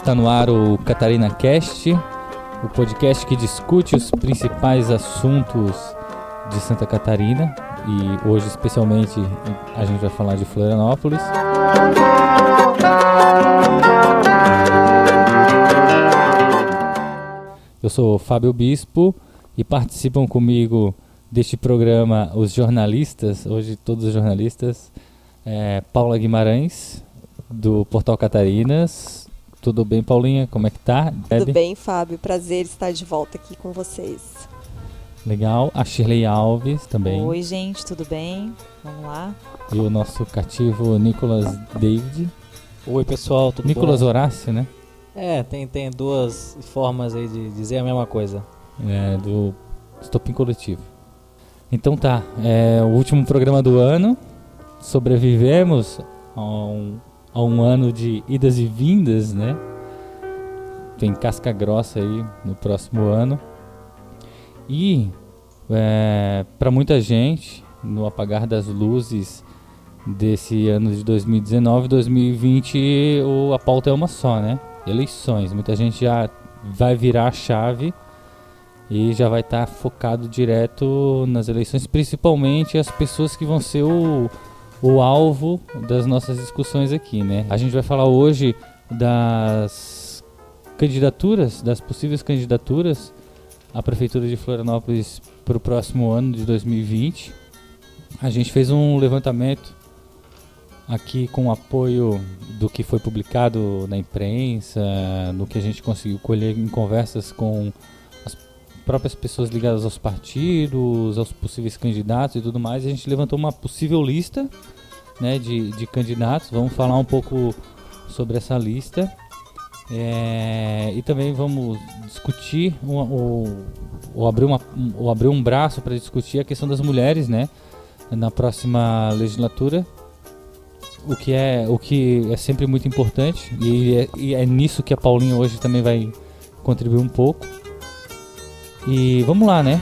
está no ar o Catarina Cast, o podcast que discute os principais assuntos de Santa Catarina e hoje especialmente a gente vai falar de Florianópolis. Eu sou Fábio Bispo e participam comigo deste programa os jornalistas, hoje todos os jornalistas, é, Paula Guimarães, do Portal Catarinas. Tudo bem, Paulinha? Como é que tá? Tudo bem, Fábio. Prazer estar de volta aqui com vocês. Legal. A Shirley Alves também. Oi, gente, tudo bem? Vamos lá. E o nosso cativo Nicolas David. Oi, pessoal, tudo Nicolas bom? Horácio, né? É, tem, tem duas formas aí de dizer a mesma coisa. É, do Estopim Coletivo. Então tá, é o último programa do ano. Sobrevivemos a um, a um ano de idas e vindas, né? Tem casca grossa aí no próximo ano. E é, para muita gente, no apagar das luzes desse ano de 2019, 2020, o, a pauta é uma só, né? Eleições. Muita gente já vai virar a chave e já vai estar tá focado direto nas eleições, principalmente as pessoas que vão ser o, o alvo das nossas discussões aqui, né? A gente vai falar hoje das candidaturas, das possíveis candidaturas à prefeitura de Florianópolis para o próximo ano de 2020. A gente fez um levantamento aqui com o apoio do que foi publicado na imprensa, no que a gente conseguiu colher em conversas com próprias pessoas ligadas aos partidos, aos possíveis candidatos e tudo mais. A gente levantou uma possível lista né, de, de candidatos. Vamos falar um pouco sobre essa lista. É, e também vamos discutir ou, ou, abrir, uma, ou abrir um braço para discutir a questão das mulheres né, na próxima legislatura. O que, é, o que é sempre muito importante e é, e é nisso que a Paulinha hoje também vai contribuir um pouco. E vamos lá, né?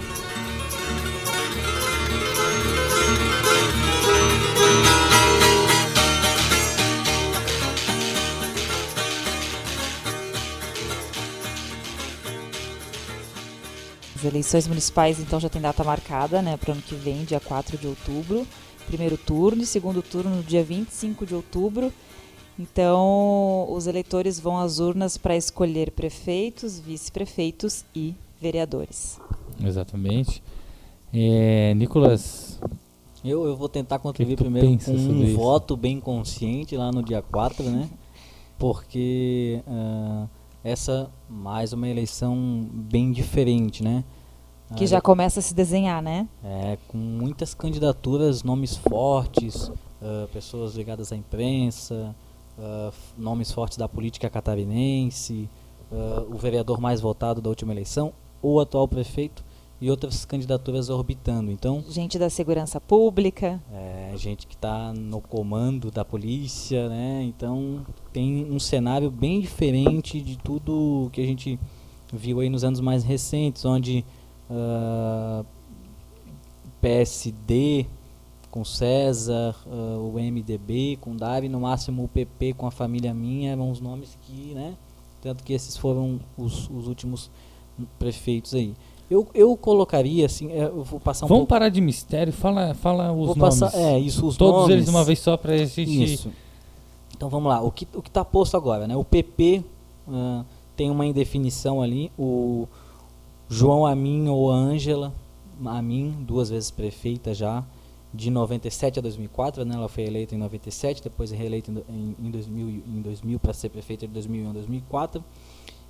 As eleições municipais então já tem data marcada, né, para o ano que vem, dia 4 de outubro. Primeiro turno e segundo turno no dia 25 de outubro. Então, os eleitores vão às urnas para escolher prefeitos, vice-prefeitos e vereadores. Exatamente. É, Nicolas. Eu, eu vou tentar contribuir primeiro com um isso? voto bem consciente lá no dia 4, né? Porque uh, essa mais uma eleição bem diferente, né? Que já começa a se desenhar, né? É, com muitas candidaturas, nomes fortes, uh, pessoas ligadas à imprensa, uh, nomes fortes da política catarinense, o vereador mais votado da última eleição, o atual prefeito e outras candidaturas orbitando. Então, gente da segurança pública, é, gente que está no comando da polícia, né? Então tem um cenário bem diferente de tudo que a gente viu aí nos anos mais recentes, onde uh, ah, PSD com César, uh, o MDB com Dari, no máximo o PP com a família minha, eram os nomes que, né? Tanto que esses foram os, os últimos prefeitos aí. Eu, eu colocaria assim, é, eu vou passar um Vamos pouco... parar de mistério, fala, fala os vou nomes. Passar, é, isso, os Todos nomes. eles de uma vez só para gente... Isso. Então vamos lá, o que o está posto agora, né? O PP uh, tem uma indefinição ali, o João Amin ou Ângela Amin, duas vezes prefeita já, de 97 a 2004, né? Ela foi eleita em 97, depois reeleita em, em 2000, em 2000 para ser prefeita de 2001 a 2004.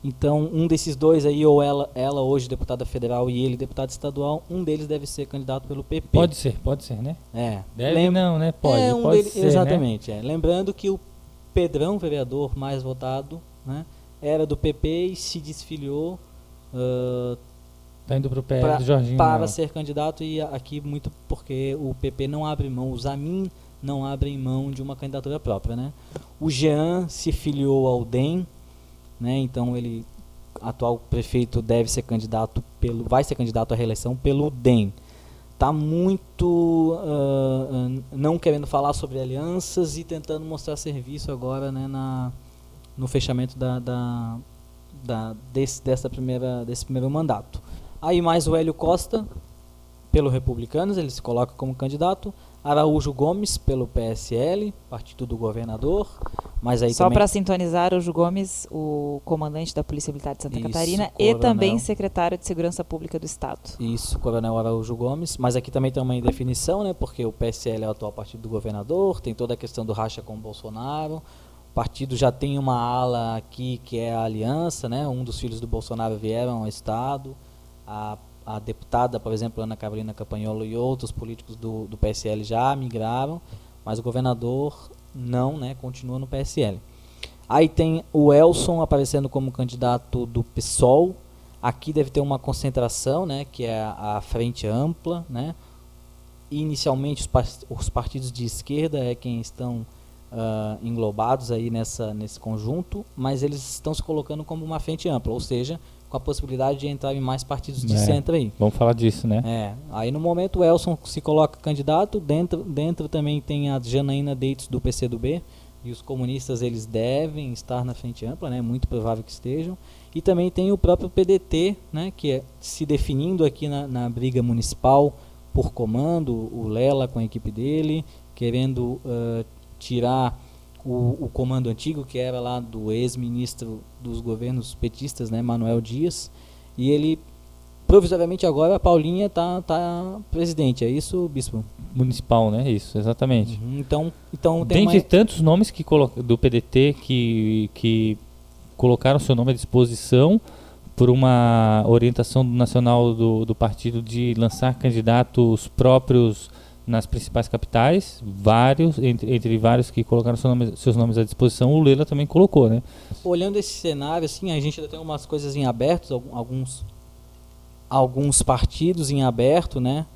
Então, um desses dois aí, ou ela, ela hoje deputada federal e ele deputado estadual, um deles deve ser candidato pelo PP. Pode ser, pode ser, né? É. Deve Lem não, né? Pode, é um pode dele, ser, né? Exatamente, né? é. Lembrando que o Pedrão, vereador mais votado, né, era do PP e se desfiliou uh, tá indo pro pé do Jorginho. Para não. ser candidato e aqui muito porque o PP não abre mão, os Amin não abrem mão de uma candidatura própria, né? O Jean se filiou ao DEM, né? Então ele atual prefeito deve ser candidato pelo vai ser candidato à reeleição pelo DEM. Tá muito uh, não querendo falar sobre alianças e tentando mostrar serviço agora, né, na no fechamento da, da, da- desse, dessa primeira, desse primeiro mandato. Aí mais o Hélio Costa, pelo Republicanos, ele se coloca como candidato. Araújo Gomes, pelo PSL, Partido do Governador. Mas aí Só também... para sintonizar, o Ju Gomes, o comandante da Polícia Militar de Santa Isso, Catarina e coronel. também secretário de Segurança Pública do Estado. Isso, Coronel Araújo Gomes. Mas aqui também tem uma indefinição, né? Porque o PSL é o atual partido do governador, tem toda a questão do racha com o Bolsonaro. O partido já tem uma ala aqui que é a aliança, né? Um dos filhos do Bolsonaro vieram ao Estado. A, a deputada, por exemplo, Ana Carolina Campanholo e outros políticos do, do PSL já migraram, mas o governador não, né? Continua no PSL. Aí tem o Elson aparecendo como candidato do PSOL. Aqui deve ter uma concentração, né, que é a, frente ampla, né. Inicialmente os, os partidos de esquerda é quem estão ah, englobados aí nessa nesse conjunto, mas eles estão se colocando como uma frente ampla, ou seja, com a possibilidade de entrar em mais partidos de É. centro aí. Vamos falar disso, né? É, aí no momento o Elson se coloca candidato, dentro, dentro também tem a Janaína Deitos do PCdoB, e os comunistas eles devem estar na frente ampla, né, muito provável que estejam, e também tem o próprio PDT, né, que é se definindo aqui na, na briga municipal por comando, o Lela com a equipe dele, querendo ah, tirar o, o comando antigo, que era lá do ex-ministro dos governos petistas, né, Manuel Dias, e ele provisoriamente agora a Paulinha tá, tá presidente, é isso, Bispo? Municipal, né? Isso, exatamente. Uhum, Então, então tem Dentre uma... tantos nomes que do PDT que, que colocaram seu nome à disposição por uma orientação nacional do, do partido de lançar candidatos próprios nas principais capitais, vários, entre, entre vários que colocaram seu nome- seus nomes à disposição, o Lula também colocou, né? Olhando esse cenário, assim, a gente ainda tem umas coisas em aberto, alguns, alguns partidos em aberto, né?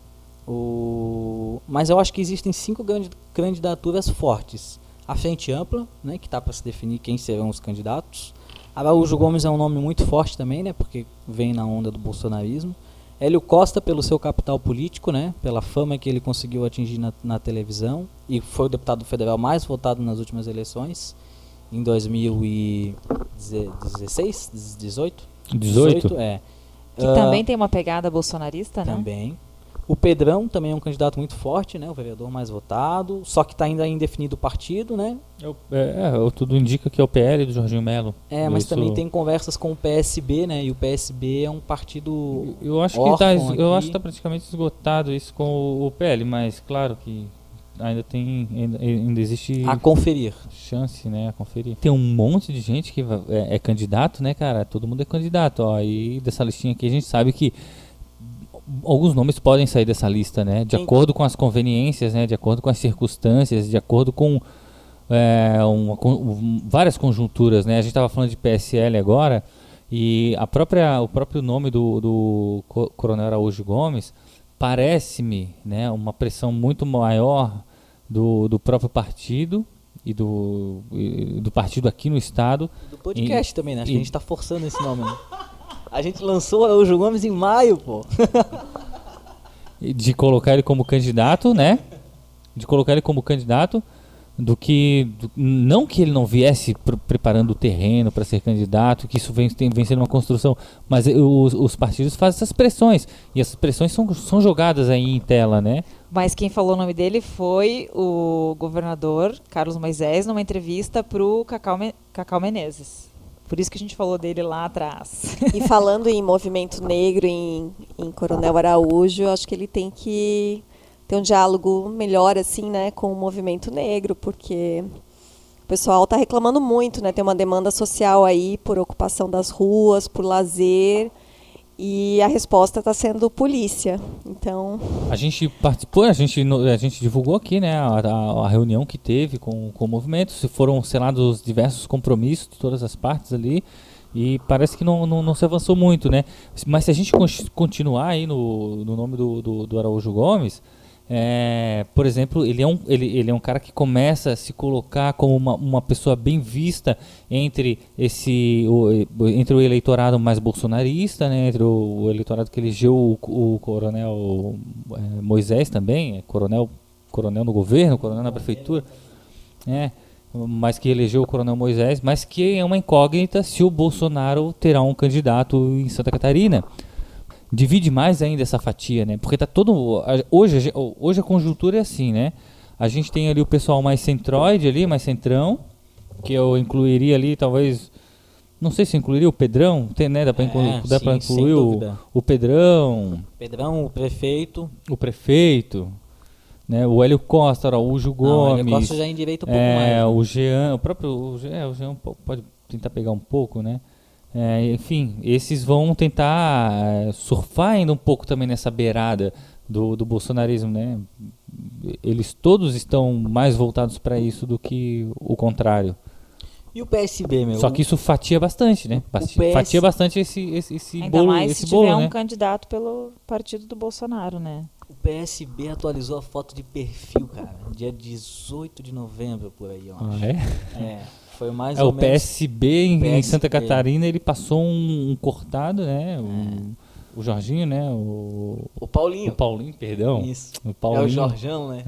O... Mas eu acho que existem cinco grande- candidaturas fortes. A Frente Ampla, né, que está para se definir quem serão os candidatos. Araújo Gomes é um nome muito forte também, né, porque vem na onda do bolsonarismo. Hélio Costa, pelo seu capital político, né, pela fama que ele conseguiu atingir na, na televisão, e foi o deputado federal mais votado nas últimas eleições, em 2016, 18? 18? é. Que Ah, também tem uma pegada bolsonarista, né? também. O Pedrão também é um candidato muito forte, né? O vereador mais votado. Só que está ainda indefinido o partido, né? É, o- é, é, tudo indica que é o PL do Jorginho Melo. É, mas Isso- também tem conversas com o PSB, né? E o PSB é um partido. Eu acho que tá, órfão es- eu acho que tá praticamente esgotado isso com o, PL, mas claro que ainda tem ainda, ainda existe A conferir. chance, né, a conferir. Tem um monte de gente que é, é candidato, né, cara? Todo mundo é candidato, ó. E dessa listinha aqui a gente sabe que alguns nomes podem sair dessa lista, né? De acordo com as conveniências, né? De acordo com as circunstâncias, de acordo com é, uma um, várias conjunturas, né? A gente estava falando de PSL agora e a própria, o próprio nome do, do co- Coronel Araújo Gomes parece-me, né? Uma pressão muito maior do, do próprio partido e do, e do partido aqui no estado Do podcast também, né? Acho que e- a gente tá forçando esse nome, né? A gente lançou o Araújo Gomes em maio, pô. de colocar ele como candidato, né? De colocar ele como candidato, do que do- não que ele não viesse pr- preparando o terreno para ser candidato, que isso vem, tem, vem sendo uma construção, mas os, os partidos fazem essas pressões e essas pressões são, são jogadas aí em tela, né? Mas quem falou o nome dele foi o governador Carlos Moisés numa entrevista pro Cacau, Me- Cacau Menezes. Por isso que a gente falou dele lá atrás. E falando em movimento negro, em, em Coronel Araújo, acho que ele tem que ter um diálogo melhor, assim, né, com o movimento negro, porque o pessoal está reclamando muito, né? Tem uma demanda social aí por ocupação das ruas, por lazer, e a resposta está sendo polícia. Então, A gente participou, a gente, a gente divulgou aqui, né, a, a- reunião que teve com, com o movimento, se foram selados diversos compromissos de todas as partes ali, e parece que não, não, não se avançou muito, né? Mas se a gente con- continuar aí no, no nome do, do, do Araújo Gomes, é, por exemplo, ele é, um, ele, ele é um cara que começa a se colocar como uma, uma pessoa bem vista entre esse o, entre o eleitorado mais bolsonarista, né, entre o, o eleitorado que elegeu o, o coronel é, Moisés também, é, coronel, coronel no governo, coronel na prefeitura. É, mas que elegeu o Coronel Moisés, mas que é uma incógnita se o Bolsonaro terá um candidato em Santa Catarina. Divide mais ainda essa fatia, né? Porque tá todo hoje, hoje a conjuntura é assim, né? A gente tem ali o pessoal mais centroide ali, mais centrão, que eu incluiria ali talvez não sei se incluiria o Pedrão, tem, né? Dá para incluir, É, dá sim, incluir o, o Pedrão, Pedrão, o prefeito. o prefeito, né? O Hélio Costa, Araújo Não, o Gomes. Hélio Costa já endireita um pouco é, mais. né? o Jean, o próprio o Jean, o Jean po- pode tentar pegar um pouco, né? É, enfim, esses vão tentar é, surfar ainda um pouco também nessa beirada do, do bolsonarismo, né? Eles todos estão mais voltados para isso do que o contrário. E o PSB, meu? Só que isso fatia bastante, né? PS Fatia bastante esse, esse, esse Ainda bolo, mais esse se bolo, tiver né? um candidato pelo partido do Bolsonaro, né? O PSB atualizou a foto de perfil, cara. Dia 18 de novembro, por aí, eu acho. Ah, é? É, foi mais É, ou o menos. PSB em, em PSB. Santa Catarina, ele passou um, um cortado, né? É. O, o Jorginho, né? O, O o Paulinho. Paulinho, perdão. Isso. O É Paulinho. o Jorjão, né?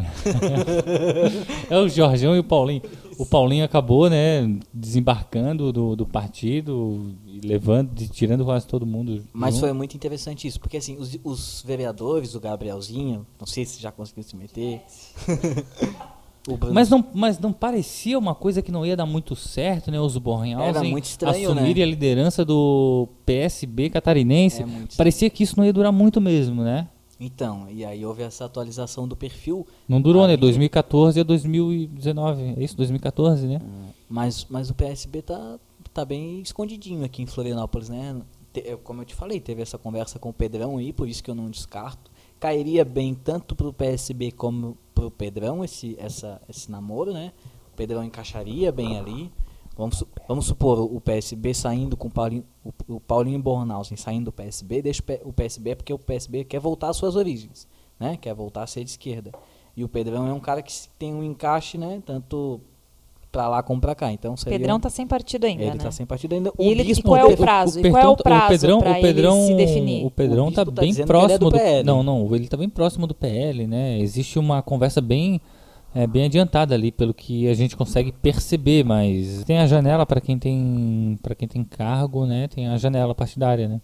É o Jorgão e o Paulinho. O Paulinho acabou, né, desembarcando do, do partido, e levando, de- tirando quase todo mundo. Mas junto. foi muito interessante isso, porque assim, os, os vereadores, o Gabrielzinho, não sei se já conseguiu se meter. o Mas não, mas não parecia uma coisa que não ia dar muito certo, né? Os Bornhausen assumirem né? a liderança do PSB catarinense. É Parecia que isso não ia durar muito mesmo, né? Então, e aí houve essa atualização do perfil, Não durou, Ah, né? e- 2014 a 2019. É isso? 2014, né? mas, mas o PSB tá, tá bem escondidinho aqui em Florianópolis, né? Como eu te falei, teve essa conversa com o Pedrão aí, por isso que eu não descarto. Cairia bem tanto pro PSB como pro Pedrão esse, essa, esse namoro, né? O Pedrão encaixaria bem ali. Vamos, vamos supor o PSB saindo com o Paulinho, o, o Paulinho Bornhausen saindo do PSB, deixa o o PSB porque o PSB quer voltar às suas origens, né? Quer voltar a ser de esquerda. E o Pedrão é um cara que tem um encaixe, né? Tanto pra lá como pra cá. Então O seria Pedrão tá sem partido ainda, ele né? tá sem partido ainda. E, ele, e bispo qual é o prazo? o e qual é o Pedrão- prazo o Pedrão, pra o Pedrão, ele se definir? O Pedrão O tá tá bem é próximo do do, PL. Não, não, ele tá bem próximo do PL, né? Existe uma conversa bem é, bem adiantada ali pelo que a gente consegue perceber, mas tem a janela para quem tem para quem tem cargo, né? Tem a janela partidária, né?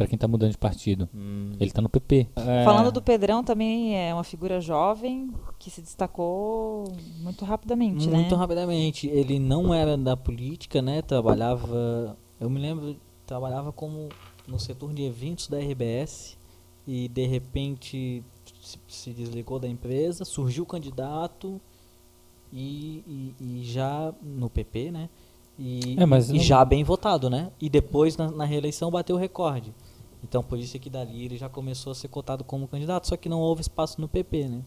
Para quem tá mudando de partido. Hum. Ele tá no PP. É, Falando do Pedrão, também é uma figura jovem que se destacou muito rapidamente, né? Muito rapidamente. Ele não era da política, né? Trabalhava. Eu me lembro, trabalhava como no setor de eventos da RBS e de repente se, desligou da empresa, surgiu candidato e, e, e já no PP, né? E, É, mas e não- já bem votado, né? E depois na, na reeleição bateu o recorde. Então por isso é que dali ele já começou a ser cotado como candidato, só que não houve espaço no PP, né?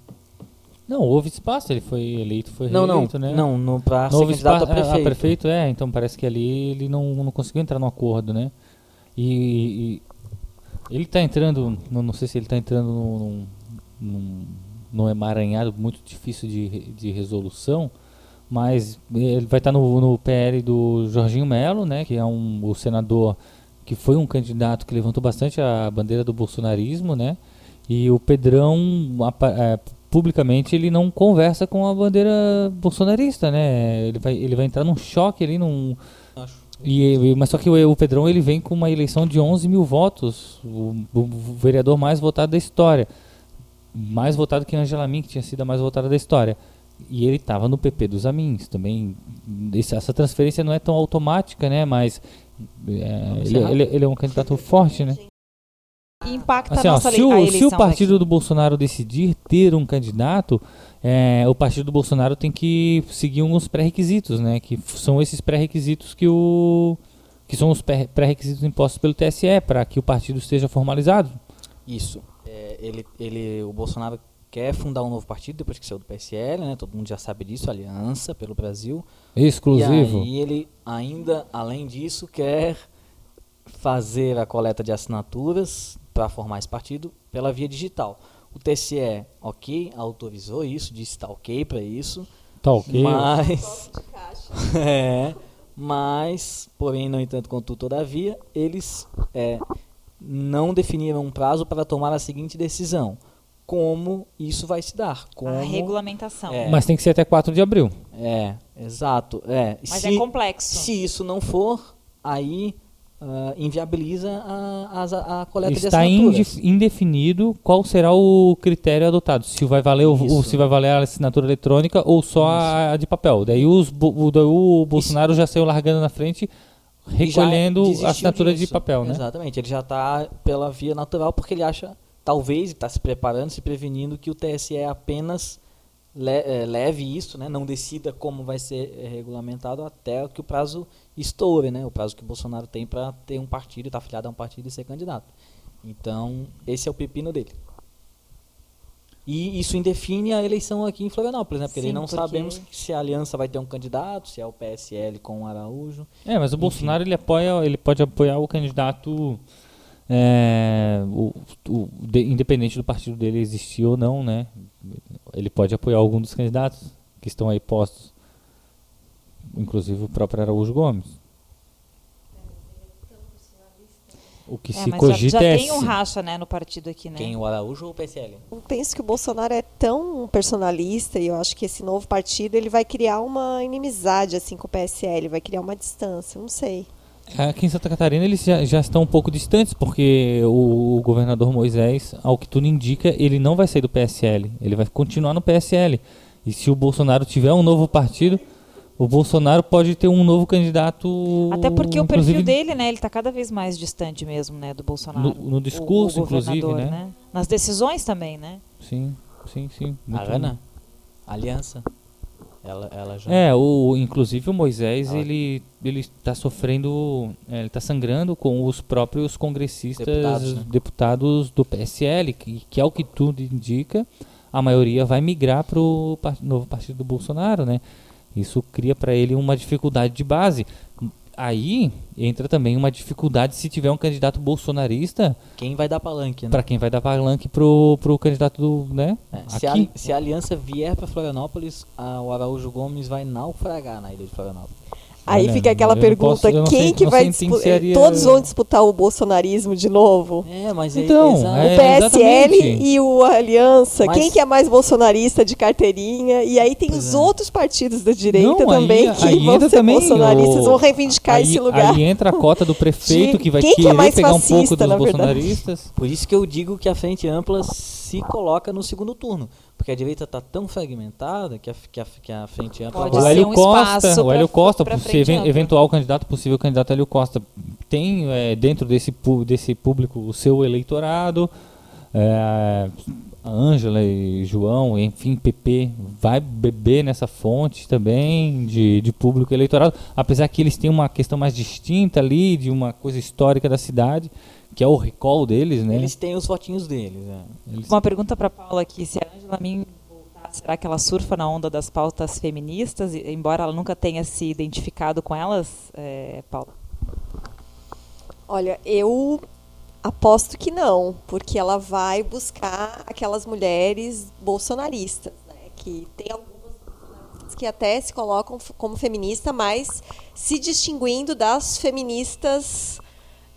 Não, houve espaço, ele foi eleito, foi Não, não, reeleito, né? não, no, pra Não ser houve candidato espaço, a prefeito. a prefeito, é, então parece que ali ele não, não conseguiu entrar no acordo, né? E, e ele tá entrando, não, não sei se ele tá entrando num, num, num emaranhado muito difícil de, de resolução, mas ele vai estar no, no PL do Jorginho Melo, né? Que é um, o senador que foi um candidato que levantou bastante a bandeira do bolsonarismo, né? E o Pedrão, é, publicamente, ele não conversa com a bandeira bolsonarista, né? Ele vai, ele vai entrar num choque ali, num... E, mas só que o, o Pedrão, ele vem com uma eleição de 11 mil votos, o, o vereador mais votado da história. Mais votado que Angela Min, que tinha sido a mais votada da história. E ele estava no PP dos Amins também. Essa transferência não é tão automática, né? Mas é, ele, encerrar? ele- ele é um candidato forte, né? E impacta Assim, a ó, nossa se, o, eleição se o partido daqui. do Bolsonaro decidir ter um candidato, é, o partido do Bolsonaro tem que seguir alguns pré-requisitos, né? Que são esses pré-requisitos que o que são os pré- pré-requisitos impostos pelo TSE para que o partido esteja formalizado. Isso. É, ele, ele, o Bolsonaro quer fundar um novo partido depois que saiu do PSL, né? Todo mundo já sabe disso, Aliança pelo Brasil. Exclusivo. E aí ele ainda, além disso, quer fazer a coleta de assinaturas para formar esse partido pela via digital. O TSE, ok, autorizou isso, disse tá ok para isso, Tá ok. mas é, mas, porém, no entanto, contudo, todavia, eles é, não definiram um prazo para tomar a seguinte decisão. Como isso vai se dar. Como, A regulamentação. É. Mas tem que ser até 4 de abril. É, exato. É. Mas se, é complexo. se isso não for, aí ah, inviabiliza a, as- a, coleta de Está assinaturas. indef- indefinido qual será o critério adotado. Se vai valer o, o- Isso. se vai valer a assinatura eletrônica ou só a, a de papel. Daí os, o, daí o Bolsonaro já saiu largando na frente, recolhendo a assinatura de disso. papel, né? Exatamente. Ele já está pela via natural porque ele acha, talvez, está se preparando, se prevenindo que o TSE apenas le- eh, leve isso, né, não decida como vai ser eh, regulamentado até que o prazo estoure, né, o prazo que o Bolsonaro tem para ter um partido, estar afiliado a um partido e ser candidato. Então, esse é o pepino dele. E isso indefine a eleição aqui em Florianópolis, né? Porque Sim, não porque- sabemos se a aliança vai ter um candidato, se é o PSL com o Araújo. É, mas o Bolsonaro ele apoia, ele pode apoiar o candidato é, o, o- de- independente do partido dele existir ou não, né? Ele pode apoiar algum dos candidatos que estão aí postos, inclusive o próprio Araújo Gomes. O que É, se mas já, cogita já é tem um racha né, no partido aqui, né? Quem, o Araújo ou o PSL? Eu penso que o Bolsonaro é tão personalista e eu acho que esse novo partido ele vai criar uma inimizade assim com o PSL, vai criar uma distância, não sei. Aqui em Santa Catarina eles já, já estão um pouco distantes, porque o, o governador Moisés, ao que tudo indica, ele não vai sair do PSL, ele vai continuar no PSL. E se o Bolsonaro tiver um novo partido, o Bolsonaro pode ter um novo candidato. Até porque o perfil dele, né, ele tá cada vez mais distante mesmo, né, do Bolsonaro. No- no discurso, inclusive, governador, né? Nas decisões também, né? Sim, sim, sim. A muito Ana? Aliança? Ela, ela já. É, o, inclusive o Moisés, Ah. ele ele está sofrendo, é, ele está sangrando com os próprios congressistas, Deputados, né? deputados do PSL, que, que é o que tudo indica, a maioria vai migrar para o novo partido do Bolsonaro, né? Isso cria para ele uma dificuldade de base. Aí entra também uma dificuldade se tiver um candidato bolsonarista, Quem vai dar palanque, né? para quem vai dar palanque pro, pro candidato do, né? É, se, a, se a aliança vier para Florianópolis, a- o Araújo Gomes vai naufragar na ilha de Florianópolis. Aí Olha, fica aquela pergunta, posso- quem sei- que vai disputar? seria- Todos vão disputar o bolsonarismo de novo? É, mas Então, é, é- o PSL exatamente. e o Aliança, Mas- quem que é mais bolsonarista de carteirinha? E aí tem Pois os é. outros partidos da direita Não, aí- também que aí vão ser também bolsonaristas, o- vão reivindicar aí, esse lugar. Aí entra a cota do prefeito De que vai quem que é querer mais pegar um pouco fascista, dos na verdade? bolsonaristas. Por isso que eu digo que a Frente Ampla se coloca no segundo turno. Porque a direita está tão fragmentada que a, que a, que a Frente Ampla Pode O Hélio um Costa, espaço o Hélio pra- Costa, pra ampla. eventual candidato, possível candidato Hélio Costa, tem é, dentro desse, desse público o seu eleitorado. É, a Ângela e João, enfim, PP, vai beber nessa fonte também de, de público eleitorado, apesar que eles têm uma questão mais distinta ali, de uma coisa histórica da cidade, que é o recall deles, né? Eles têm os votinhos deles. é. Eles- Uma pergunta para Paula aqui, se a Angela Min voltar, será que ela surfa na onda das pautas feministas, embora ela nunca tenha se identificado com elas, é, Paula? Olha, eu aposto que não, porque ela vai buscar aquelas mulheres bolsonaristas, né? Que tem algumas bolsonaristas que até se colocam como feminista, mas se distinguindo das feministas,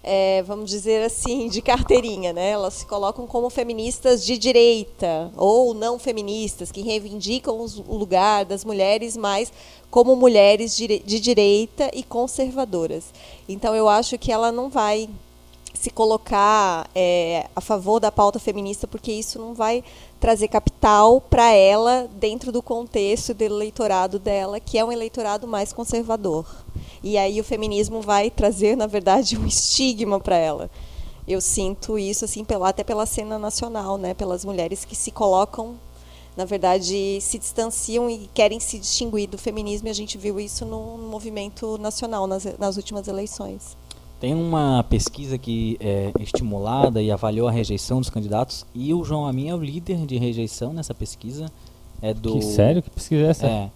é, vamos dizer assim, de carteirinha, né? Elas se colocam como feministas de direita ou não feministas, que reivindicam o lugar das mulheres, mas como mulheres de direita e conservadoras. Então eu acho que ela não vai se colocar é, a favor da pauta feminista, porque isso não vai trazer capital para ela dentro do contexto do eleitorado dela, que é um eleitorado mais conservador. E aí o feminismo vai trazer, na verdade, um estigma para ela. Eu sinto isso assim pela, até pela cena nacional, né, pelas mulheres que se colocam, na verdade, se distanciam e querem se distinguir do feminismo. E a gente viu isso no, movimento nacional nas, nas últimas eleições. Tem uma pesquisa que é estimulada e avaliou a rejeição dos candidatos e o João Amin é o líder de rejeição nessa pesquisa. É do Que sério? Que pesquisa é essa? É,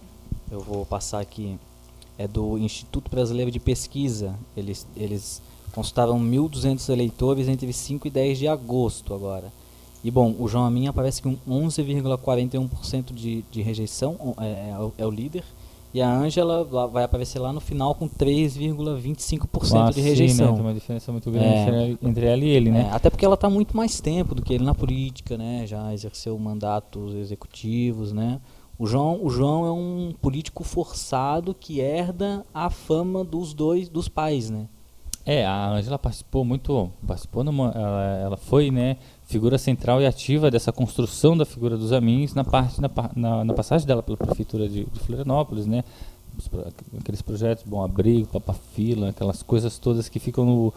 eu vou passar aqui. É do Instituto Brasileiro de Pesquisa. Eles, eles consultaram 1.200 eleitores entre 5 e 10 de agosto agora. E bom, o João Amin aparece com 11,41% de, de rejeição, é, é é o líder. E a Ângela vai aparecer lá no final com 3,25% Ah, de sim, rejeição. né? Tem uma diferença muito grande É. entre, entre ela e ele, né? É, até porque ela está muito mais tempo do que ele na política, né? Já exerceu mandatos executivos, né? O João, o João é um político forçado que herda a fama dos dois, dos pais, né? É, a Angela participou muito, participou numa, ela, ela foi, né, figura central e ativa dessa construção da figura dos Amins na parte na, na, na passagem dela pela prefeitura de, de Florianópolis, né, aqueles projetos Bom Abrigo, Papafila, aquelas coisas todas que ficam no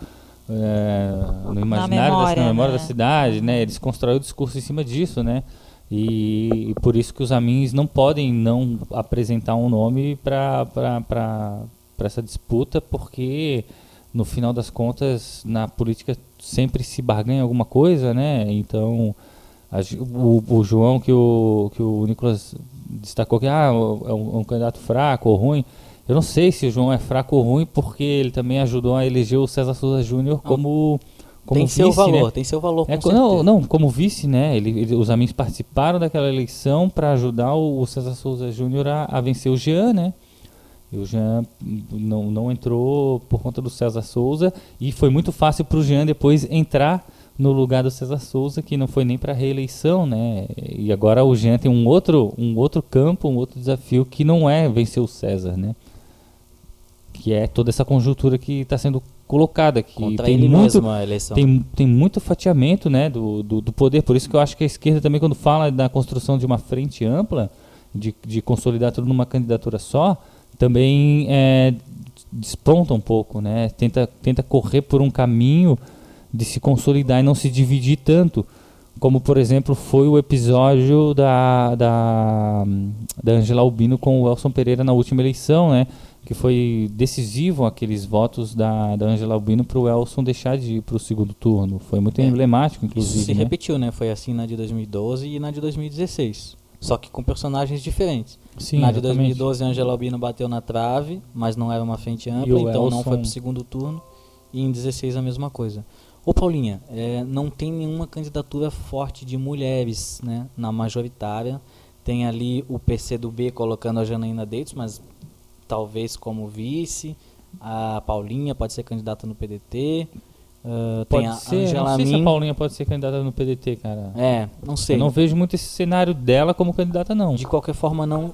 é, no imaginário memória, da, na memória né? da cidade, né, eles constroem o discurso em cima disso, né, e, e por isso que os Amins não podem não apresentar um nome para essa disputa, porque no final das contas, na política sempre se barganha alguma coisa, né? Então, a o, o João que o, que o Nicolas destacou que ah, é um, é um candidato fraco ou ruim. Eu não sei se o João é fraco ou ruim, porque ele também ajudou a eleger o César Souza Júnior como, como tem vice, seu valor, né? tem seu valor, com É, co- certeza. não, não, como vice, né? Ele, ele- os amigos participaram daquela eleição para ajudar o, o César Souza Júnior a, a vencer o Jean, né? E o Jean não, não entrou por conta do César Souza e foi muito fácil para o Jean depois entrar no lugar do César Souza, que não foi nem para reeleição, né? E agora o Jean tem um outro, um outro campo, um outro desafio que não é vencer o César, né? Que é toda essa conjuntura que está sendo colocada, Contra tem ele muito, mesmo a eleição. tem, tem muito fatiamento né, do, do, do poder. Por isso que eu acho que a esquerda também, quando fala da construção de uma frente ampla, de, de consolidar tudo numa candidatura só, também é, desponta um pouco, né? Tenta, tenta correr por um caminho de se consolidar e não se dividir tanto. Como, por exemplo, foi o episódio da, da, da Angela Albino com o Elson Pereira na última eleição, né? Que foi decisivo aqueles votos da, da Angela Albino para o Elson deixar de ir para o segundo turno. Foi muito É. emblemático, Isso inclusive. se né? repetiu, né? Foi assim na de 2012 e na de 2016. Só que com personagens diferentes. Sim, na de exatamente. 2012, a Angela Albino bateu na trave, mas não era uma frente ampla, o então não Elson- foi pro segundo turno. E em 16 a mesma coisa. Ô Paulinha, é, não tem nenhuma candidatura forte de mulheres né, na majoritária. Tem ali o PCdoB colocando a Janaína Deitos, mas talvez como vice. A Paulinha pode ser candidata no PDT. Ah, tem Pode a ser, Angela não sei se a. Paulinha pode ser candidata no PDT, cara. É, não sei. Eu não vejo muito esse cenário dela como candidata, não. De qualquer forma, não. né?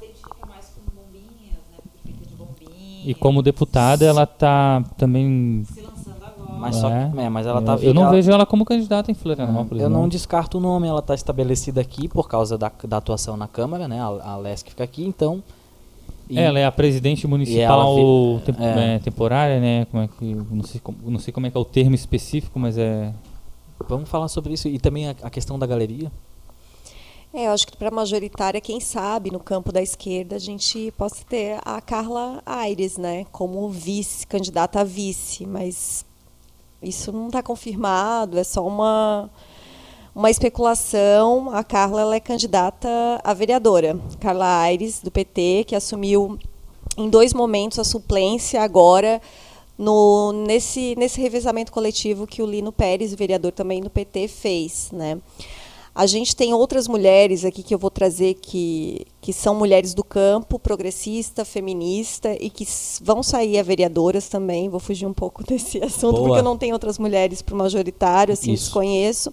E como deputada, ela tá também. Se lançando agora. Mas, só, É. é, mas ela eu, tá eu não ela- vejo ela como candidata em Florianópolis. Eu não descarto o nome, ela está estabelecida aqui por causa da, da atuação na Câmara, né? A, a Lesc fica aqui, então. E- Ela é a presidente municipal ela fi- tem- é. é, temporária, né? Como é que, não, sei, como- não sei como é que é o termo específico, mas é. Vamos falar sobre isso. E também a, a questão da galeria. É, eu acho que para majoritária, quem sabe, no campo da esquerda, a gente possa ter a Carla Aires, né, como vice, candidata a vice, mas isso não está confirmado, é só uma, uma especulação. A Carla ela é candidata a vereadora. Carla Aires, do PT, que assumiu em dois momentos a suplência agora no, nesse, nesse revezamento coletivo que o Lino Pérez, vereador também do PT, fez. Né? A gente tem outras mulheres aqui que eu vou trazer que, que são mulheres do campo, progressista, feminista, e que vão sair a vereadoras também. Vou fugir um pouco desse assunto, Boa. porque eu não tenho outras mulheres para o majoritário, assim, Isso. desconheço.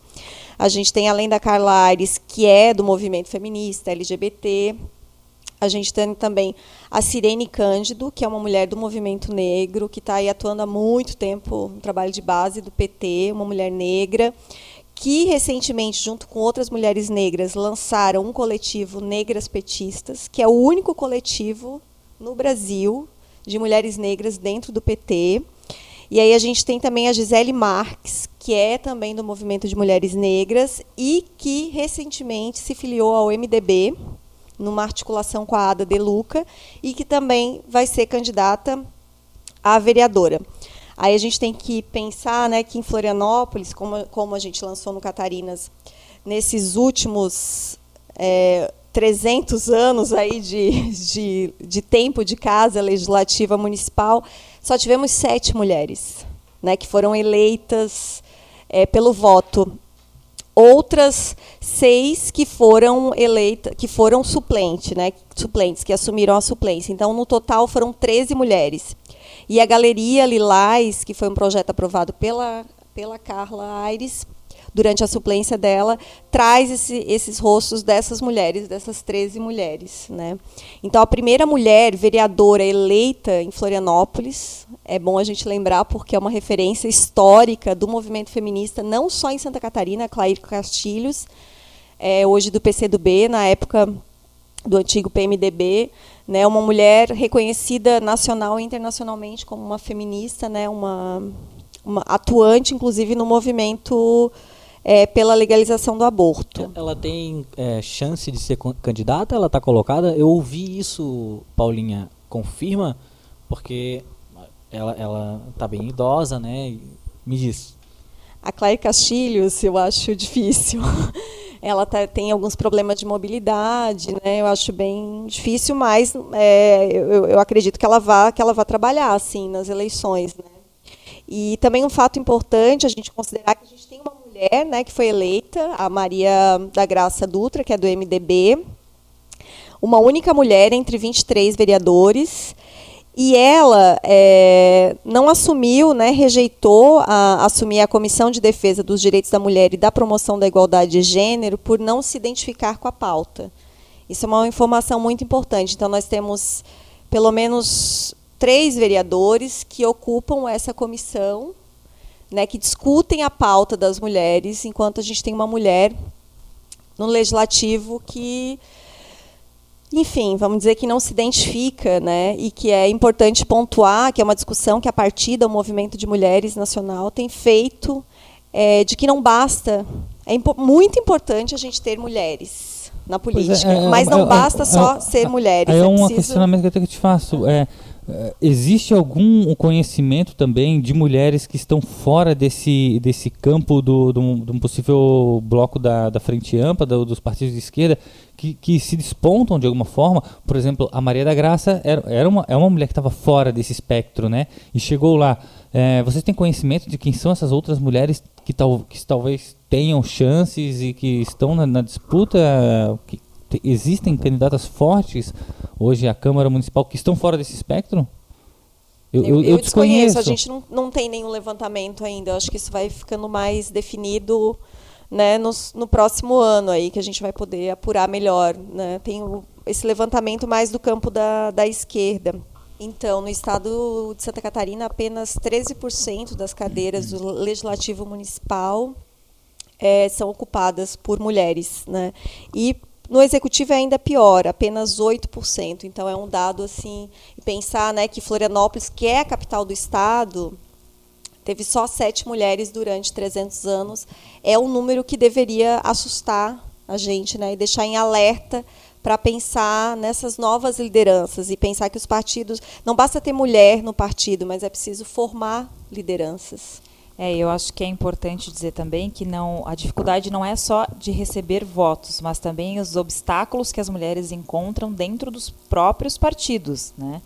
A gente tem, além da Carla Aires, que é do movimento feminista, LGBT, a gente tem também a Sirene Cândido, que é uma mulher do movimento negro, que está aí atuando há muito tempo no trabalho de base do PT, uma mulher negra, que recentemente, junto com outras mulheres negras, lançaram um coletivo Negras Petistas, que é o único coletivo no Brasil de mulheres negras dentro do PT. E aí a gente tem também a Gisele Marques, que é também do movimento de mulheres negras e que recentemente se filiou ao MDB, numa articulação com a Ada De Luca, e que também vai ser candidata a vereadora. Aí a gente tem que pensar né, que em Florianópolis, como, como a gente lançou no Catarinas, nesses últimos é, 300 anos aí de, de, de tempo de casa legislativa municipal, só tivemos sete mulheres né, que foram eleitas é, pelo voto. outras seis que foram eleitas, que foram suplente, né, suplentes, que assumiram a suplência. Então, no total, foram 13 mulheres. E a Galeria Lilás, que foi um projeto aprovado pela, pela Carla Aires, durante a suplência dela, traz esse, esses rostos dessas mulheres, dessas 13 mulheres. Né? Então, a primeira mulher vereadora eleita em Florianópolis, é bom a gente lembrar porque é uma referência histórica do movimento feminista, não só em Santa Catarina, Claire Castilhos, é, hoje do PCdoB, na época do antigo PMDB, né, uma mulher reconhecida nacional e internacionalmente como uma feminista, né, uma, uma atuante, inclusive, no movimento é, pela legalização do aborto. Ela tem é, chance de ser candidata? Ela está colocada? Eu ouvi isso, Paulinha, confirma, porque ela está bem idosa, né? Me diz. A Claire Castilhos, eu acho difícil. ela tá, tem alguns problemas de mobilidade, né? Eu acho bem difícil, mas é, eu, eu, acredito que ela vá que ela vá trabalhar assim nas eleições, né? E também um fato importante a gente considerar que a gente tem uma mulher né, que foi eleita, a Maria da Graça Dutra, que é do MDB, uma única mulher entre 23 vereadores, e ela é, não assumiu, né, rejeitou a, assumir a Comissão de Defesa dos Direitos da Mulher e da Promoção da Igualdade de Gênero por não se identificar com a pauta. Isso é uma informação muito importante. Então, nós temos pelo menos três vereadores que ocupam essa comissão né, que discutem a pauta das mulheres, enquanto a gente tem uma mulher no legislativo que, enfim, vamos dizer que não se identifica, né, e que é importante pontuar, que é uma discussão que a partir do movimento de mulheres nacional tem feito, é, de que não basta, é impo muito importante a gente ter mulheres na política, é, é, mas não é, basta só ser mulheres. É, um questionamento que eu te faço. É, existe algum conhecimento também de mulheres que estão fora desse, desse campo do, do, do um possível bloco da, da frente ampla, do, dos partidos de esquerda, que, que se despontam de alguma forma? Por exemplo, a Maria da Graça era, era uma, é uma mulher que estava fora desse espectro, né? E chegou lá. É, vocês têm conhecimento de quem são essas outras mulheres que, tal, que talvez tenham chances e que estão na, na disputa? Que, existem candidatas fortes hoje à Câmara Municipal que estão fora desse espectro? Eu, eu, eu, eu desconheço, a gente não, não tem nenhum levantamento ainda. Eu acho que isso vai ficando mais definido né, no, no próximo ano aí, que a gente vai poder apurar melhor. Né? Tem o, esse levantamento mais do campo da, da esquerda. Então, no estado de Santa Catarina, apenas 13% das cadeiras do Legislativo Municipal é, são ocupadas por mulheres. Né? E no executivo é ainda pior, apenas 8%. Então é um dado assim, pensar, né, que Florianópolis, que é a capital do estado, teve só sete mulheres durante 300 anos, é um número que deveria assustar a gente, né, e deixar em alerta para pensar nessas novas lideranças e pensar que os partidos não basta ter mulher no partido, mas é preciso formar lideranças. É, eu acho que é importante dizer também que não, a dificuldade não é só de receber votos, mas também os obstáculos que as mulheres encontram dentro dos próprios partidos, né?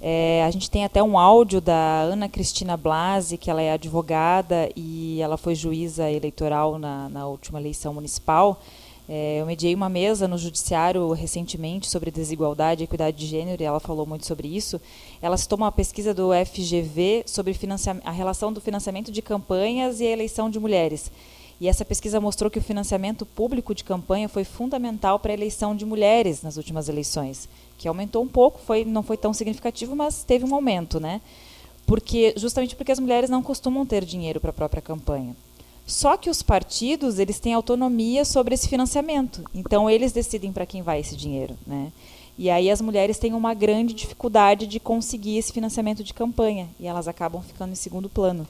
É, a gente tem até um áudio da Ana Cristina Blasi, que ela é advogada e ela foi juíza eleitoral na, na última eleição municipal. É, eu mediei uma mesa no judiciário recentemente sobre desigualdade e equidade de gênero e ela falou muito sobre isso. Ela citou uma pesquisa do FGV sobre a relação do financiamento de campanhas e a eleição de mulheres. E essa pesquisa mostrou que o financiamento público de campanha foi fundamental para a eleição de mulheres nas últimas eleições, que aumentou um pouco, foi, não foi tão significativo, mas teve um aumento, né? Porque justamente porque as mulheres não costumam ter dinheiro para a própria campanha. Só que os partidos eles têm autonomia sobre esse financiamento, então eles decidem para quem vai esse dinheiro, né? E aí as mulheres têm uma grande dificuldade de conseguir esse financiamento de campanha e elas acabam ficando em segundo plano.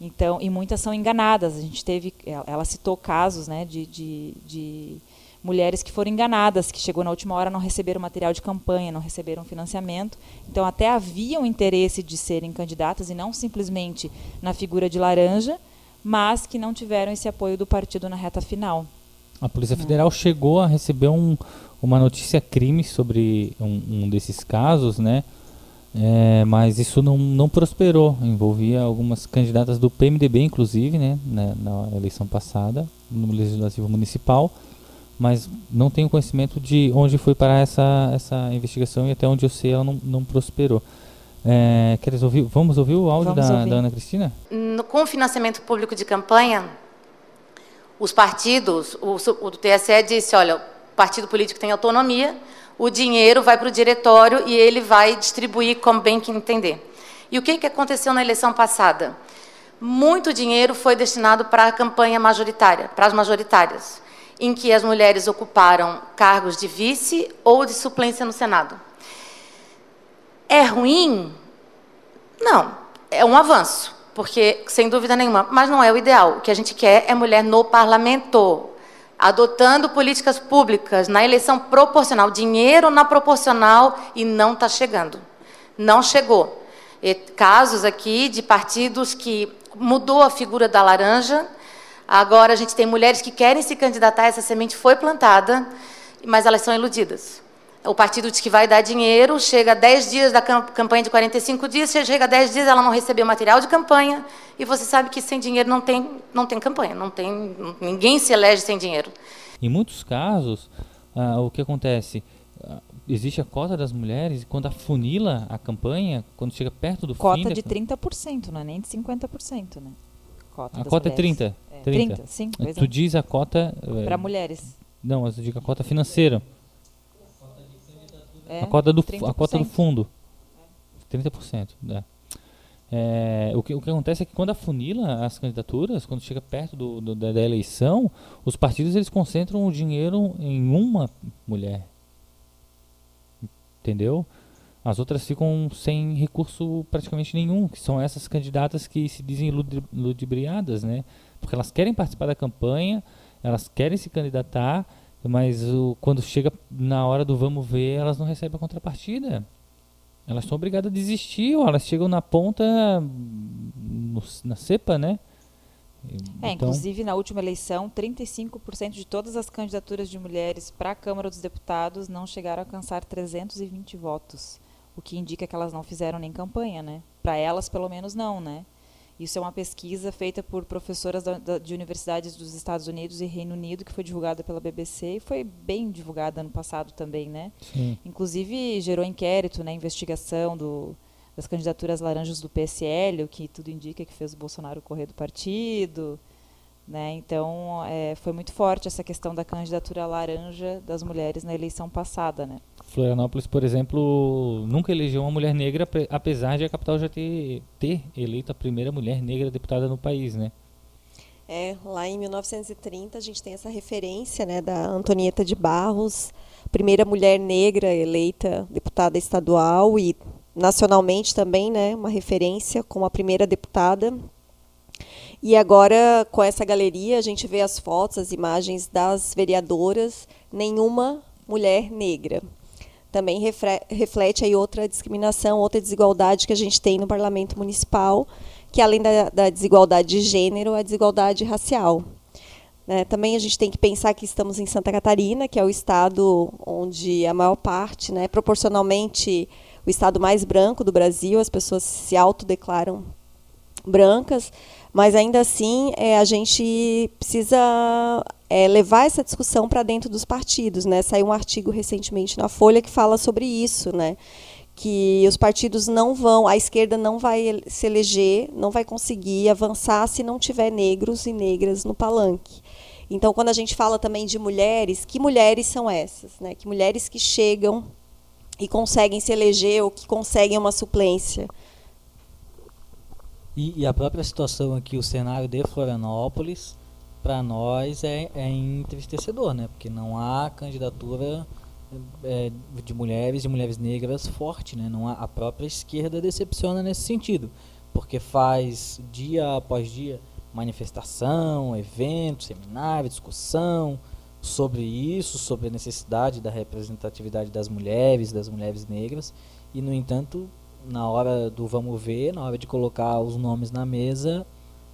Então, e muitas são enganadas. A gente teve, ela citou casos, né, de, de, de mulheres que foram enganadas, que chegou na última hora não receberam material de campanha, não receberam financiamento. Então, até havia um interesse de serem candidatas e não simplesmente na figura de laranja, mas que não tiveram esse apoio do partido na reta final. A Polícia né? Federal chegou a receber um, uma notícia crime sobre um, um desses casos, né? É, mas isso não, não prosperou. Envolvia algumas candidatas do PMDB, inclusive, né, na, na eleição passada, no legislativo municipal. Mas não tenho conhecimento de onde foi parar essa, essa investigação e até onde eu sei ela não, não prosperou. É, queres ouvir? Vamos ouvir o áudio da, da, Ana Cristina? No, com o financiamento público de campanha, os partidos, o, o TSE disse, olha, o partido político tem autonomia, o dinheiro vai para o diretório e ele vai distribuir como bem que entender. E o que, que aconteceu na eleição passada? Muito dinheiro foi destinado para a campanha majoritária, para as majoritárias, em que as mulheres ocuparam cargos de vice ou de suplência no Senado. É ruim? Não, é um avanço, porque, sem dúvida nenhuma, mas não é o ideal. O que a gente quer é mulher no parlamento, adotando políticas públicas na eleição proporcional, dinheiro na proporcional e não está chegando. Não chegou. E casos aqui de partidos que mudou a figura da laranja, agora a gente tem mulheres que querem se candidatar, essa semente foi plantada, mas elas são iludidas. O partido diz que vai dar dinheiro, chega a 10 dias da campanha de 45 dias, chega a 10 dias, ela não recebeu material de campanha, e você sabe que sem dinheiro não tem, não tem campanha, não tem, ninguém se elege sem dinheiro. Em muitos casos, ah, o que acontece? Ah, existe a cota das mulheres, e quando afunila a campanha, quando chega perto do cota fim... Cota de 30%, não é nem de 50%, né? Cota a cota mulheres. é 30? É. 30, 30 sim. Tu é. diz a cota... Eh, Para mulheres. Não, mas eu digo a cota financeira. É, a cota do, a cota do fundo. 30%. É. É, o, que, o que acontece é que quando afunila as candidaturas, quando chega perto do, do, da, da, eleição, os partidos eles concentram o dinheiro em uma mulher. Entendeu? As outras ficam sem recurso praticamente nenhum, que são essas candidatas que se dizem ludibriadas, né? Porque elas querem participar da campanha, elas querem se candidatar, mas o, quando chega na hora do vamos ver, elas não recebem a contrapartida. Elas são obrigadas a desistir, ou elas chegam na ponta, no, na cepa, né? É, então... inclusive na última eleição, 35% de todas as candidaturas de mulheres para a Câmara dos Deputados não chegaram a alcançar 320 votos, o que indica que elas não fizeram nem campanha, né? Para elas, pelo menos, não, né? Isso é uma pesquisa feita por professoras da, da, de universidades dos Estados Unidos e Reino Unido, que foi divulgada pela BBC e foi bem divulgada ano passado também, né? Sim. Inclusive gerou inquérito, né, investigação do, das candidaturas laranjas do PSL, o que tudo indica que fez o Bolsonaro correr do partido. Né? Então, é, foi muito forte essa questão da candidatura laranja das mulheres na eleição passada. Né? Florianópolis, por exemplo, nunca elegeu uma mulher negra, apesar de a capital já ter, ter eleito a primeira mulher negra deputada no país. Né? É, lá em 1930 a gente tem essa referência né, da Antonieta de Barros, primeira mulher negra eleita deputada estadual e nacionalmente também, né, uma referência como a primeira deputada e agora, com essa galeria, a gente vê as fotos, as imagens das vereadoras, nenhuma mulher negra. Também reflete aí outra discriminação, outra desigualdade que a gente tem no parlamento municipal, que além da, da desigualdade de gênero, a desigualdade racial. Né? Também a gente tem que pensar que estamos em Santa Catarina, que é o estado onde a maior parte, né, proporcionalmente, o estado mais branco do Brasil, as pessoas se autodeclaram brancas, mas ainda assim é, a gente precisa é, levar essa discussão para dentro dos partidos. Né? Saiu um artigo recentemente na Folha que fala sobre isso, né? que os partidos não vão, a esquerda não vai se eleger, não vai conseguir avançar se não tiver negros e negras no palanque. Então, quando a gente fala também de mulheres, que mulheres são essas? Né? Que mulheres que chegam e conseguem se eleger ou que conseguem uma suplência e, e, a própria situação aqui, o cenário de Florianópolis, para nós é, é entristecedor, né? Porque não há candidatura é, de mulheres e mulheres negras forte, né? Não há, a própria esquerda decepciona nesse sentido, porque faz dia após dia manifestação, evento, seminário, discussão sobre isso, sobre a necessidade da representatividade das mulheres, das mulheres negras, e no entanto na hora do vamos ver, na hora de colocar os nomes na mesa,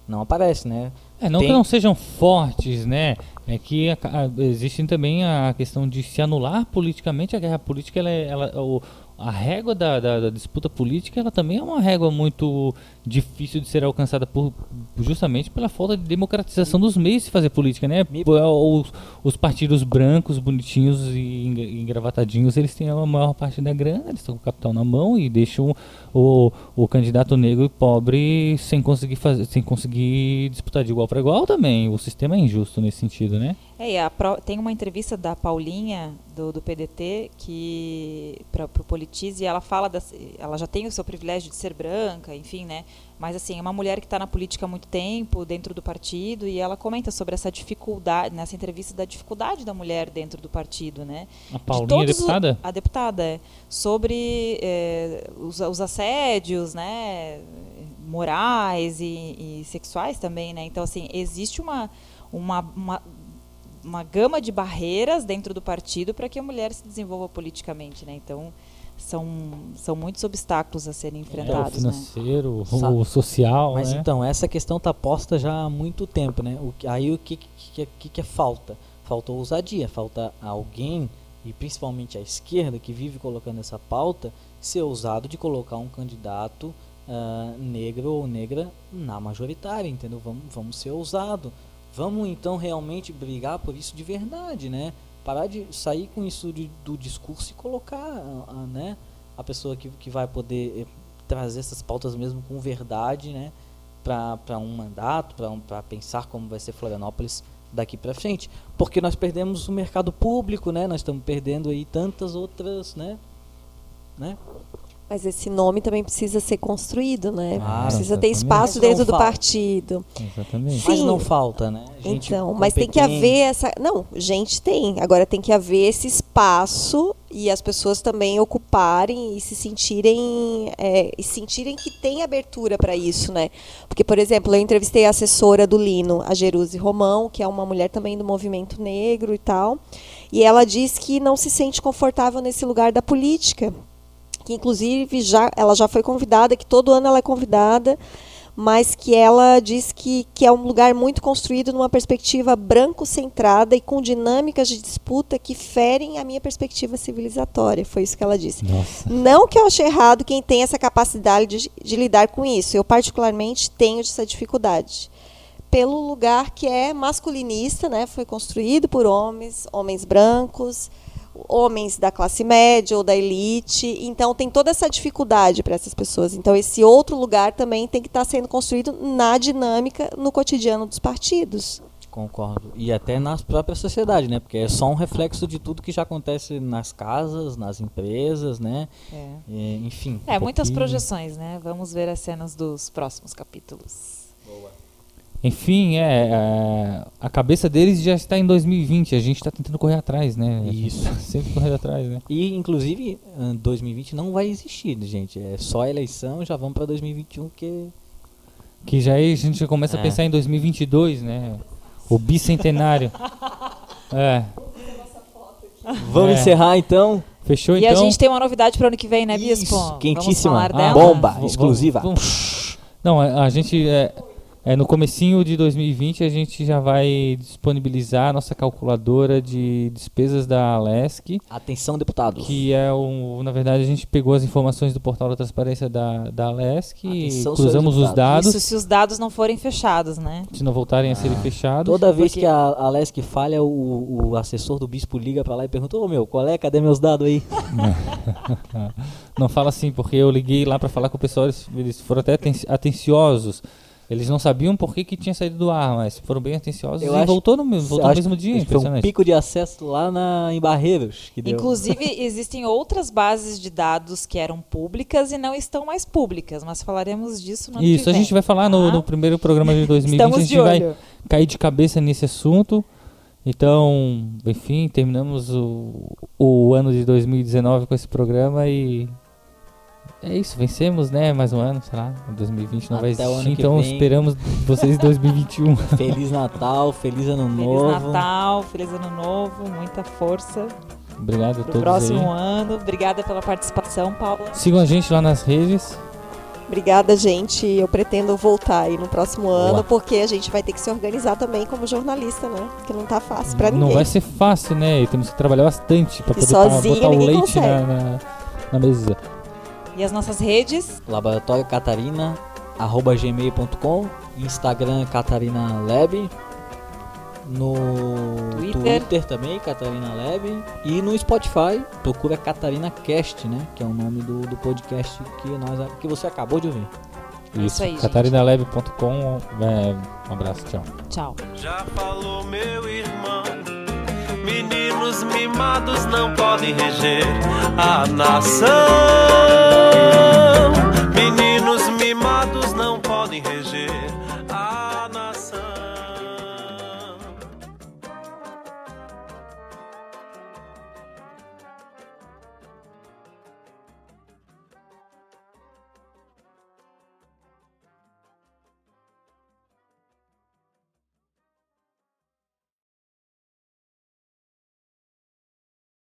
não aparece, né? É, não Tem... que não sejam fortes, né? É que a, a, existe também a questão de se anular politicamente a guerra política, ela, é, ela o, a régua da, da, da disputa política ela também é uma régua muito difícil de ser alcançada por, justamente pela falta de democratização dos meios de fazer política, né? Pô, Os, os partidos brancos, bonitinhos e engra- engravatadinhos, eles têm a maior parte da grana, eles estão com o capital na mão e deixam o, o candidato negro e pobre sem conseguir fazer, sem conseguir disputar de igual para igual também. O sistema é injusto nesse sentido, né? É, a tem uma entrevista da Paulinha, do, do PDT, que para o Politize, e ela fala, das, ela já tem o seu privilégio de ser branca, enfim, né? Mas, assim, é uma mulher que está na política há muito tempo, dentro do partido, e ela comenta sobre essa dificuldade, nessa entrevista, da dificuldade da mulher dentro do partido, né? A Paulinha, todos o- deputada? a deputada, é. Sobre eh, os, os assédios, né? Morais e, e sexuais também, né? Então, assim, existe uma, uma, uma, uma gama de barreiras dentro do partido para que a mulher se desenvolva politicamente, né? Então, são, são muitos obstáculos a serem É, o enfrentados, né? financeiro, Sa- o social, Mas né? então, essa questão está posta já há muito tempo, né? O que- aí o que, que, que, que é falta? Falta ousadia, falta alguém, e principalmente a esquerda, que vive colocando essa pauta, ser ousado de colocar um candidato ah, negro ou negra na majoritária, entendeu? Vamos, vamos ser ousado. Vamos então realmente brigar por isso de verdade, né? Parar de sair com isso de- do discurso e colocar ah, né, a pessoa que, que vai poder eh, trazer essas pautas mesmo com verdade, né? Para um mandato, para um, pensar como vai ser Florianópolis daqui para frente. Porque nós perdemos o mercado público, né? Nós estamos perdendo aí tantas outras, né? né? Mas esse nome também precisa ser construído, né? Claro, precisa ter espaço Mas dentro do falta. partido. Exatamente. Mas Sim. não falta, né? Gente Então, mas tem que haver essa. Não, gente tem. Agora tem que haver esse espaço e as pessoas também ocuparem e se sentirem é, e sentirem que tem abertura para isso, né? Porque, por exemplo, eu entrevistei a assessora do Lino, a Jeruse Romão, que é uma mulher também do movimento negro e tal, e ela diz que não se sente confortável nesse lugar da política, que inclusive já ela já foi convidada, que todo ano ela é convidada mas que ela diz que, que é um lugar muito construído numa perspectiva branco-centrada e com dinâmicas de disputa que ferem a minha perspectiva civilizatória. Foi isso que ela disse. Nossa. Não que eu ache errado quem tem essa capacidade de, de lidar com isso. Eu, particularmente, tenho essa dificuldade. Pelo lugar que é masculinista, né? foi construído por homens, homens brancos, homens da classe média ou da elite. Então, tem toda essa dificuldade para essas pessoas. Então, esse outro lugar também tem que estar sendo construído na dinâmica, no cotidiano dos partidos. Concordo. E até na própria sociedade, né? Porque é só um reflexo de tudo que já acontece nas casas, nas empresas, né? É. É, enfim. É, muitas pouquinho. projeções, né? Vamos ver as cenas dos próximos capítulos. Enfim, é, é, a cabeça deles já está em 2020, a gente está tentando correr atrás, né? A Isso. tá sempre correndo atrás, né? E inclusive ah, 2020 não vai existir, gente. É só a eleição, já vamos para 2021 que Que já aí a gente já começa a É. pensar em 2022, né? O bicentenário. é, Vamos É. encerrar então. fechou e então? a gente tem uma novidade para o ano que vem, né, Bispo? Isso, Vamos quentíssima. falar Ah, dela? bomba. exclusiva. vamos- Não, a, a gente é, é, no comecinho de 2020 a gente já vai disponibilizar a nossa calculadora de despesas da Alesc, Atenção, deputados. que é um, na verdade a gente pegou as informações do portal da transparência da, da Alesc, Atenção, cruzamos os dados, Isso se os dados não forem fechados, né? se não voltarem a serem fechados. Toda vez Porque- que a Alesc falha, o, o assessor do bispo liga pra lá e pergunta: Ô meu, qual é? Cadê meus dados aí? Não fala assim, porque eu liguei lá pra falar com o pessoal, eles, eles foram até aten- atenciosos. Eles não sabiam por que, que tinha saído do ar, mas foram bem atenciosos Eu e acho- voltou no, mesmo- voltou no mesmo dia, Foi um pico de acesso lá na, em Barreiros. Que deu. Inclusive, existem outras bases de dados que eram públicas e não estão mais públicas, mas falaremos disso no Isso, que a gente vai falar no, tá? no primeiro programa de 2020, Estamos a de gente vai olho. cair de cabeça nesse assunto. Então, enfim, terminamos o, o ano de 2019 com esse programa e é isso, vencemos, né? Mais um ano, sei lá, 2020 não vai Até o ano existir, que então vem. esperamos vocês em 2021. Feliz Natal, feliz ano Feliz novo. Natal, feliz ano novo, muita força Obrigado a todos próximo aí. ano. Obrigada pela participação, Paula. Sigam a gente lá nas redes. Obrigada, gente. Eu pretendo voltar aí no próximo ano, Boa. porque a gente vai ter que se organizar também como jornalista, né? Porque não tá fácil pra Não ninguém. vai ser fácil, né? E temos que trabalhar bastante para E poder sozinho botar o leite na, na, na mesa. E as nossas redes? Laboratório Catarina, arroba gmail.com, Instagram Catarina Lab, no Twitter. Twitter. também, Catarina Lab, e no Spotify, procura Catarina Cast, né? Que é o nome do, do podcast que, nós, que você acabou de ouvir. Isso aí, gente. catarinaleve.com. É, um abraço, tchau. Tchau. Já falou meu irmão. Meninos mimados não podem reger a nação.